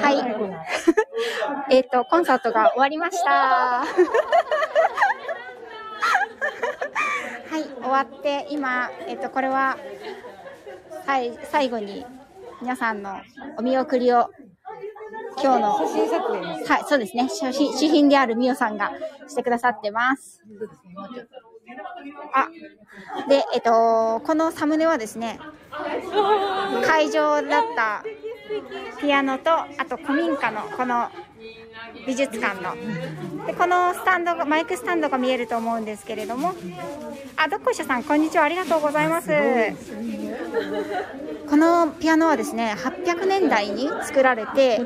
はい。えっと、コンサートが終わりました。はい、終わって、今、えっと、これは、はい、最後に、皆さんのお見送りを、今日の、はい、そうですね、主賓主賓であるみおさんがしてくださってます。あ、で、えっと、このサムネはですね、会場だったピアノと、あと古民家のこの美術館の。で、このスタンドが、マイクスタンドが見えると思うんですけれども、あ、どっこいしょさん、こんにちは。ありがとうございます。このピアノはですね、800年代に作られて、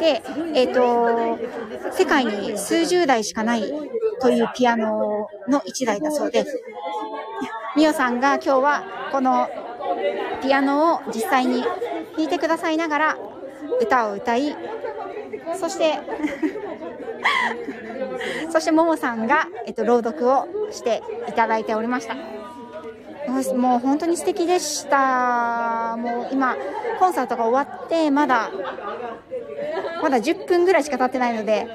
で、えっ、と、世界に数十台しかないというピアノの1台だそうで、みおさんが今日はこのピアノを実際に弾いてくださいながら歌を歌い、そして、そしてももさんが、えっと、朗読をしていただいておりました。もう本当に素敵でした。もう今、コンサートが終わって、まだ、まだ10分ぐらいしか経ってないので、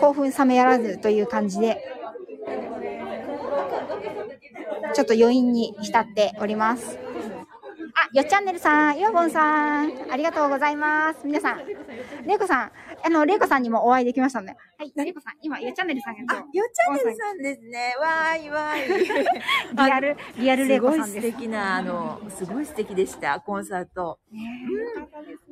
興奮冷めやらずという感じで、ちょっと余韻に浸っております。あ、よっチャンネルさん、いわぼんさん、ありがとうございます。皆さん、れいこさん、あの、れいこさんにもお会いできましたので、はい、れいこさん、今、よっチャンネルさんがあ、よっちゃんねるさんですね。わーいわーい。リアル、リアルれいすごい素こさんです。敵な、あの、すごい素敵でした、コンサート。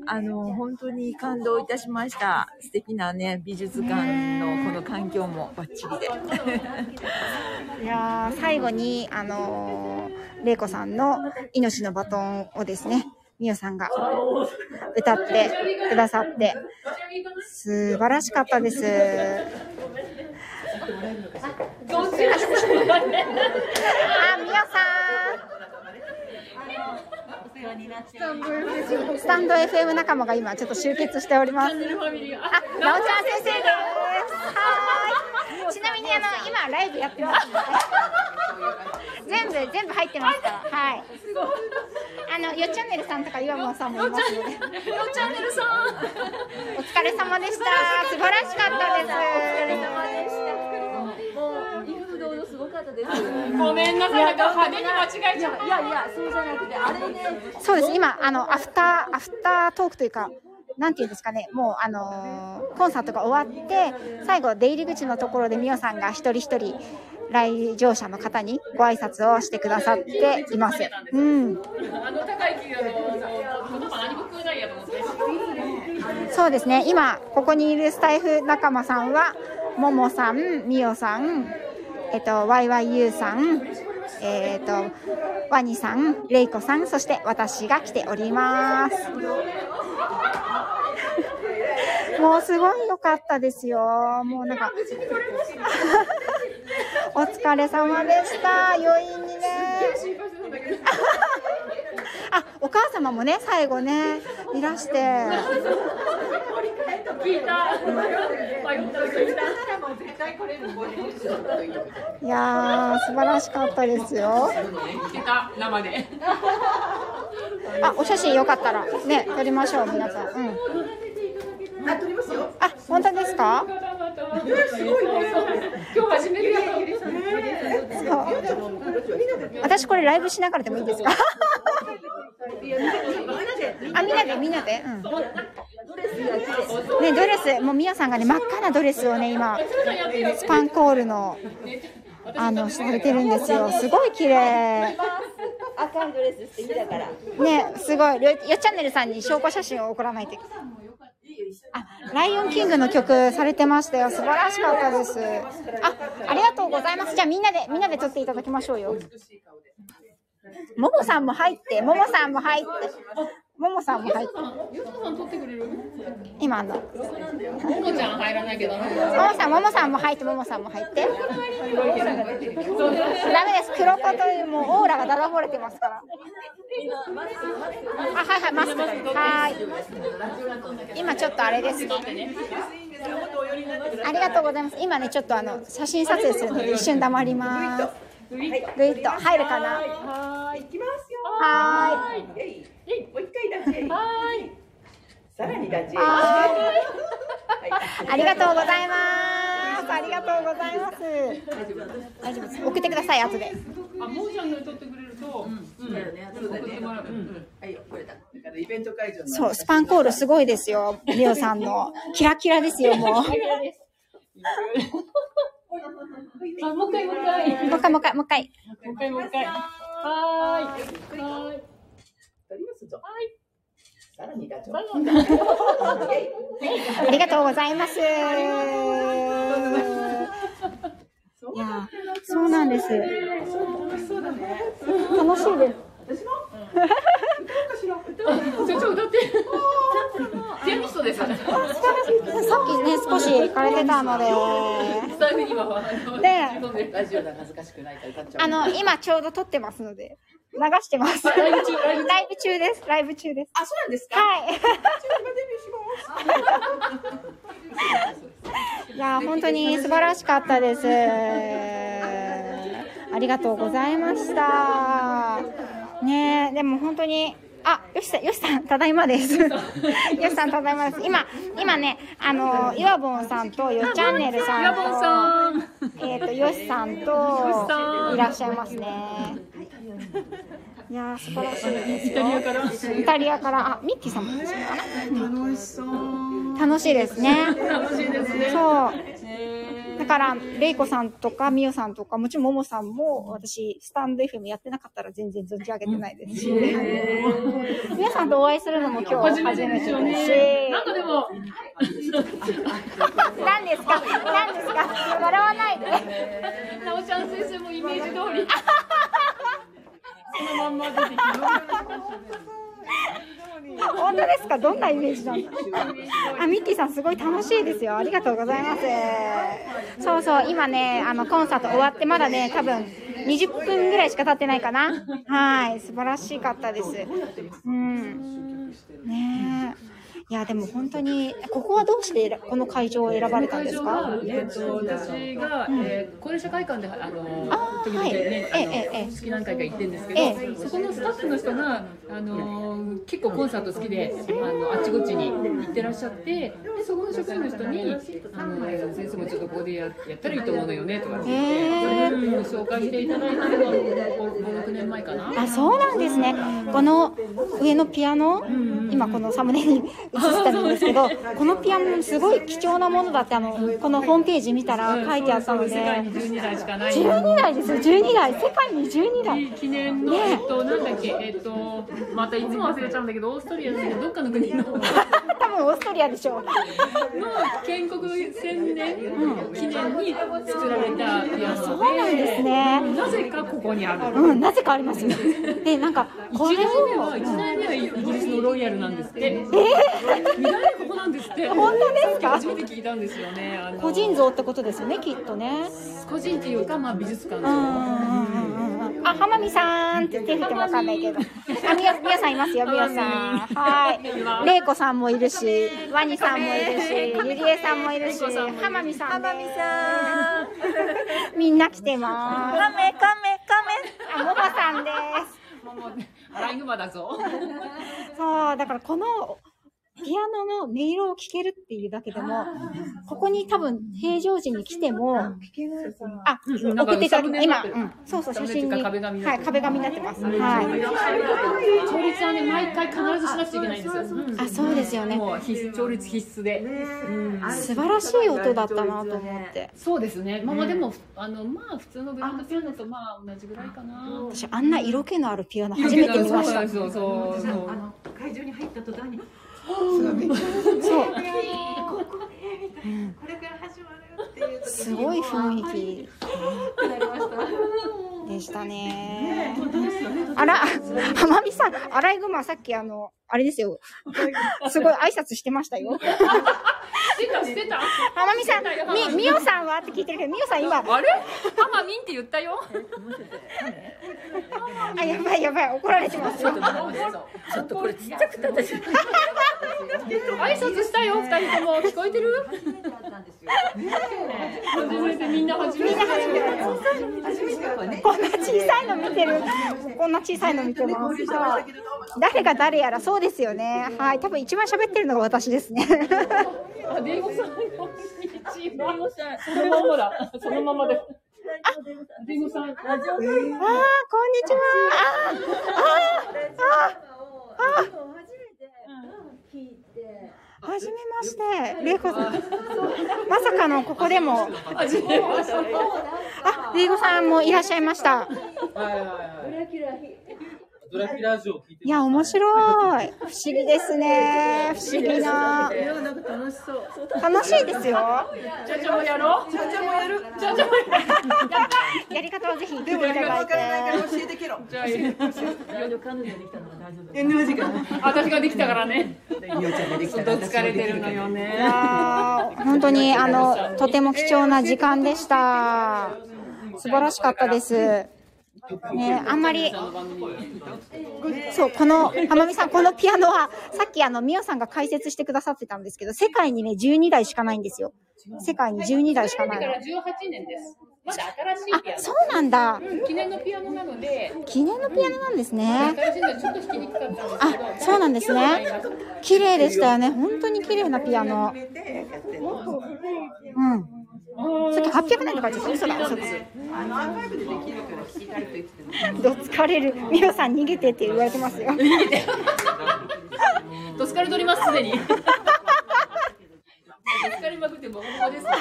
あの、本当に感動いたしました。素敵なね、美術館のこの環境もバッチリで。いやー最後に、あのー、れいこさんの命のバトンをですね、みおさんが歌ってくださって、素晴らしかったです。あ、みおさん。スタンド FM 仲間が今ちょっと集結しております。あ、なおちゃん先生です。はい。ちなみにあの今ライブやってますので。全部入ってますから。はい。あのよっチャンネルさんとか岩本さんもいますので。よっチャンネルさん。お疲れ様でした。素晴らしかったです。お疲れ様でした。ごめんなさい、なんか派手に間違えちゃった。いやいや、そうじゃなくて、あれね、そうです。今、あの、アフター、アフタートークというか、なんていうんですかね、もう、あのーコンサートが終わって、最後、出入り口のところでみおさんが一人一人、来場者の方にご挨拶をしてくださっています。うん。そうですね。今、ここにいるスタイフ仲間さんは、ももさん、みおさん、えっと、YYU さん、えっと、ワニさん、レイコさん、そして私が来ております。もうすごい良かったですよ。もうなんか、お疲れ様でした。余韻にね。あ、お母様もね、最後ね、いらして。聞いた。いやー、素晴らしかったですよ。あ、お写真よかったら、ね、撮りましょう、皆さん。うん。あ、撮りますよ。あ、本当ですか？今日初めてやっ私これライブしながらでもいいですか？あ、みんなで、みんなで。うん。ね、ドレス、もうみやさんがね、真っ赤なドレスをね、今。スパンコールの。あの、されてるんですよ。すごい綺麗。赤いドレス素敵だから。ね、すごい。よよチャンネルさんに証拠写真を送らないといけない。あ、ライオンキングの曲されてましたよ。素晴らしかったです。あ、ありがとうございます。じゃあみんなで、みんなで撮っていただきましょうよ。ももさんも入って、ももさんも入って、ももさんも入って。よそさん撮ってくれる？今あの、もももちゃん入らないけどな。もさん、ももさんも入って、ももさんも入って。ダメです。黒子というもうオーラがだだ漏れてますから。あ、はいはい、マスク。はい。今ちょっとあれですね。ありがとうございます。今ね、ちょっとあの、写真撮影するので一瞬黙ります。ぐいっと入るかな？はーい、行きますよ。はーい。えい、えい、もう一回だけ。はーい。にガチ。ありがとうございます。ありがとうございます。大丈夫です。送ってください、後で。あ、もうちゃんが撮ってくれると、うん、だよね。そうだね。はいよ、これだ。だからイベント会場の。そう、スパンコールすごいですよ。ミオさんの。キラキラですよ、もう。もうあ、もう一回、もう一回。一回、もう一回、もう一回。もう一回、もう一回。はーい。はーい。さらにガチョ。ありがとうございます。いや、そうなんです。楽しいです。ちょ、ちょ、歌って。ピアニストです。さっきね、少してたので。で。あの、今ちょうど撮ってますので、流してます。ライブ中、ライブ中？です。ライブ中です。あ、そうなんですか？はい。いやー、本当に素晴らしかったです。ありがとうございました。ねえ、でも本当に、あ、よしさん、よしさん、ただいまです。よしさん、ただいまです。今、今ね、あの、岩本さんと、よチャンネルさんと、ヤボンさん。えっ、と、よしさんといらっしゃいますね。いやー、素晴らしいですよ。イタリアから？イタリアから、あ、ミッキーさんもいらっしゃるかな。楽しそう。楽しいですね。楽しいですね。そう。えだから、レイコさんとか、ミオさんとか、もちろんモモさんも、私、スタンド FM やってなかったら全然存じ上げてないですし、皆さんとお会いするのも今日初めてですしね。なんかでも、何ですか？何ですか？笑わないで。なおちゃん先生もイメージ通り。そのまんま出てきます。本当ですか？どんなイメージなんだあ、ミッキーさんすごい楽しいですよ。ありがとうございます。そうそう、今ね、あの、コンサート終わってまだね、多分20分ぐらいしか経ってないかな。はい、素晴らしかったです。うん。ねえ。いや、でも本当に、ここはどうして選この会場を選ばれたんですか？えっと、私が、えー、高齢者会館で、あの、あー時々はい。ね、あの、ええええ。好き何回か行ってるんですけど、えそこのスタッフの人が、あの、結構コンサート好きで、あの、あっちこっちに行ってらっしゃって、で、そこの職員の人に、あの、先生もちょっとここでややったらいいと思うのよね、とかって言って、へー。うん紹介していただいたのが、5、6年前かな。あ、そうなんですね。この上のピアノ、今このサムネに映ってたんですけど、このピアノすごい貴重なものだって、あの、このホームページ見たら書いてあったので、世界に12台しかない。12台ですよ、12台。世界に12台。記念の、ねえっと、なんだっけ、えっと、またいつも忘れちゃうんだけど、オーストリアのどっかの国の、の 多分オーストリアでしょう。建国千年記念に作られたピアノで、そうなんですね。なぜかここにある。うん、なぜかありますよ。で、なんか、こ1れを、一代目はイギリスのロイヤルなんですって。えー、2代目ここなんですって。本当ですか？初めて聞いたんですよね。個人像ってことですよね、きっとね。個人っていうか、まあ美術館うんうんうんうんうんあ、浜美さんって手振ってもわかんないけど。あ、みや、みやさんいますよ、みやさん。はい。れいこさんもいるし、ワニさんもいるし、ゆりえさんもいるし、浜美さん。浜美さん。みんな来てます。カメ、カメ、カメ。あ、ももさんです。ライグマだぞ。そう、だからこの、ピアノの音色を聴けるっていうだけでも、ここに多分平常時に来ても、あ、うん送っていただき、今、うん、そうそう、写真に、はい、壁紙になってます。はい。調律はね、毎回必ずしなくちゃいけないんですよ。うんあ、そうですよね。もう必須調律必須で。素晴らしい音だったなと思って。そうですね。まあまあでも、あの、まあ普通のグランドピアノとまあ同じぐらいかな。私、あんな色気のあるピアノ初めて見ました。そうそうそう。あの会場に入った途端に。これから始まるってい。うすごい。雰囲気なりました。でしたね。あら、浜美さん、アライグマさっきあの、あれですよ。すごい挨拶してましたよ。してたしてた。浜美さん、み、みおさんはって聞いてるけど、みおさん今、あれ？ハマミンって言ったよ。あ、やばいやばい、怒られてますよ。ちょっとこれちっちゃくて私。挨拶したよ二人とも聞こえてる？初めてみんな初めて。こんな小さいの見てる。こんな小さいの見てます。誰が誰やらそうですよね。はい。多分一番喋ってるのが私ですね。あ、デイゴさん、こんにちは。そのままだ。そのままで。あ、デイゴさん。あー、こんにちは。あー、あー、あー、あー。はじめまして、れいこさん。まさかのここでも。あ、れいこさんもいらっしゃいました。はいはいはいドラキュラジオ聞いていや、面白い。不思議ですね。不思議な。楽しいですよ。ちゃちゃもやろう。ちゃちゃもやる。ちゃちゃもやる。やり方をぜひ聞いていただいて。じゃあ、いい。私ができたからね。ずっと疲れてるのよね。本当にあのとても貴重な時間でした。素晴らしかったです。ね、あんまり、そう、この、浜美さん、このピアノは、さっきあの、みおさんが解説してくださってたんですけど、世界にね、12台しかないんですよ。世界に12台しかないの。だから18年です。まだ新しいピアあ、ノ。そうなんだ。うん記念のピアノなので、記念のピアノなんですね。あ、そうなんですね。綺麗でしたよね。本当に綺麗なピアノ。うん。さっき800年とか言ってた嘘だ、嘘だ。どつかれる。みおさん逃げてって言われてますよ。どつかれとります、すでに。どつかれまくってボコボコです。あ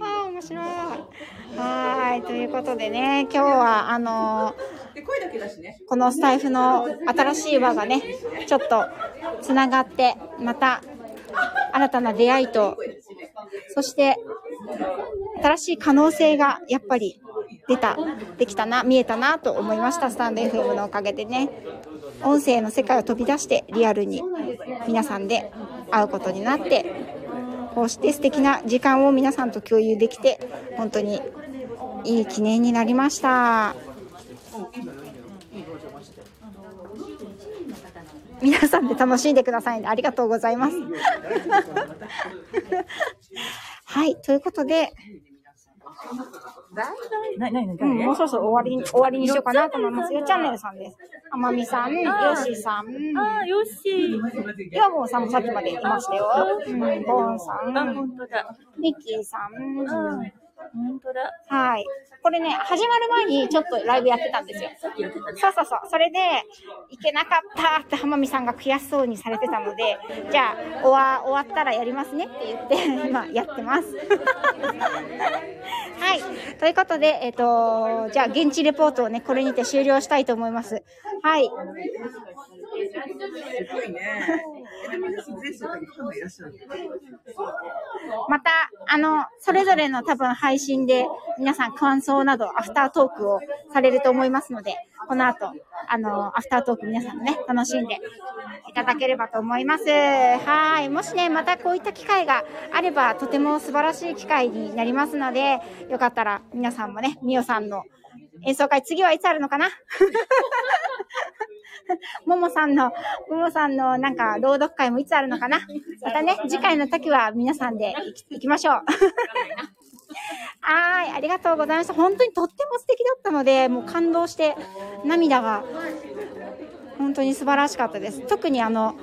あ、面白い。はーい、ということでね、今日は、あのーこのスタイフの新しい輪がね、ちょっとつながって、また、新たな出会いと、そして、新しい可能性がやっぱり出た、できたな、見えたなと思いました、スタンド FM のおかげでね。音声の世界を飛び出してリアルに皆さんで会うことになって、こうして素敵な時間を皆さんと共有できて、本当にいい記念になりました。皆さんで楽しんでくださいね。ありがとうございます。はい、ということで、な、な、もうそろそろ終わりに、終わりにしようかなと思います。よチャンネルさんです。あまみさん、よしさん、あ、よし。ヨボンさんもさっきまでいましたよ。うん、ボンさん。ミッキーさん、本当だ。はい。これね、始まる前にちょっとライブやってたんですよ。そうそうそう。それで、行けなかったって浜美さんが悔しそうにされてたので、じゃあ、終わ終わったらやりますねって言って、今やってます。はい。ということで、えっ、と、じゃあ、現地レポートをね、これにて終了したいと思います。はい。また、あの、それぞれの多分配信で皆さん感想などアフタートークをされると思いますので、この後、あの、アフタートーク皆さんもね、楽しんでいただければと思います。はい。もしね、またこういった機会があれば、とても素晴らしい機会になりますので、よかったら皆さんもね、みおさんの演奏会、次はいつあるのかな？ももさんの、ももさんのなんか朗読会もいつあるのかな？またね、次回の時は皆さんで行きましょう。はい、ありがとうございました。本当にとっても素敵だったので、もう感動して涙が本当に素晴らしかったです。特にあの、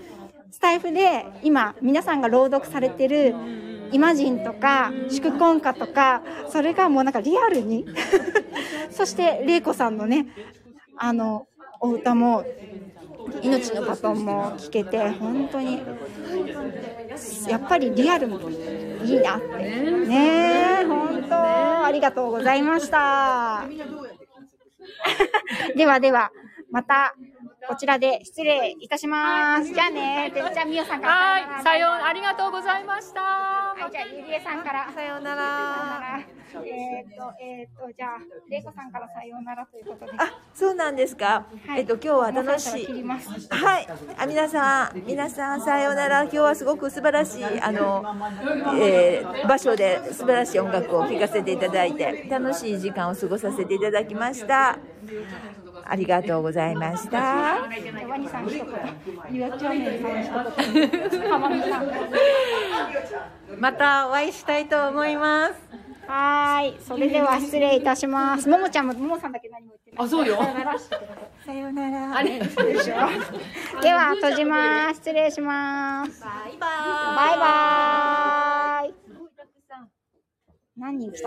スタイフで今皆さんが朗読されてるイマジンとか祝婚歌とか、それがもうなんかリアルに。そして、玲子さんのね、あの、お歌も、命のバトンも聞けて、本当に、やっぱりリアルもいいなって。ねえ、本当、ありがとうございました。ではでは、また、こちらで失礼いたします。じゃあね、じゃあ、みよさんから。はい、さよう、ありがとうございました。はい、じゃあ、ゆりえさんから。さようなら。えっ、と、えっ、と、じゃあ、れいこさんからさようならということで。あ、そうなんですか。はいえっと、今日は楽しい。はい。あ、皆さん、皆さん、さようなら。今日はすごく素晴らしい、あの、えー場所で素晴らしい音楽を聴かせていただいて、楽しい時間を過ごさせていただきました。ありがとうございました。ワニさん一言。ゆうちゃんねるさん一言。浜美さん。またお会いしたいと思います。はーい。それでは失礼いたします。ももちゃんも、ももさんだけ何も言ってない。あそうよさよなら。あれ？では、閉じます。失礼します。バイババイバーイ。何人来た？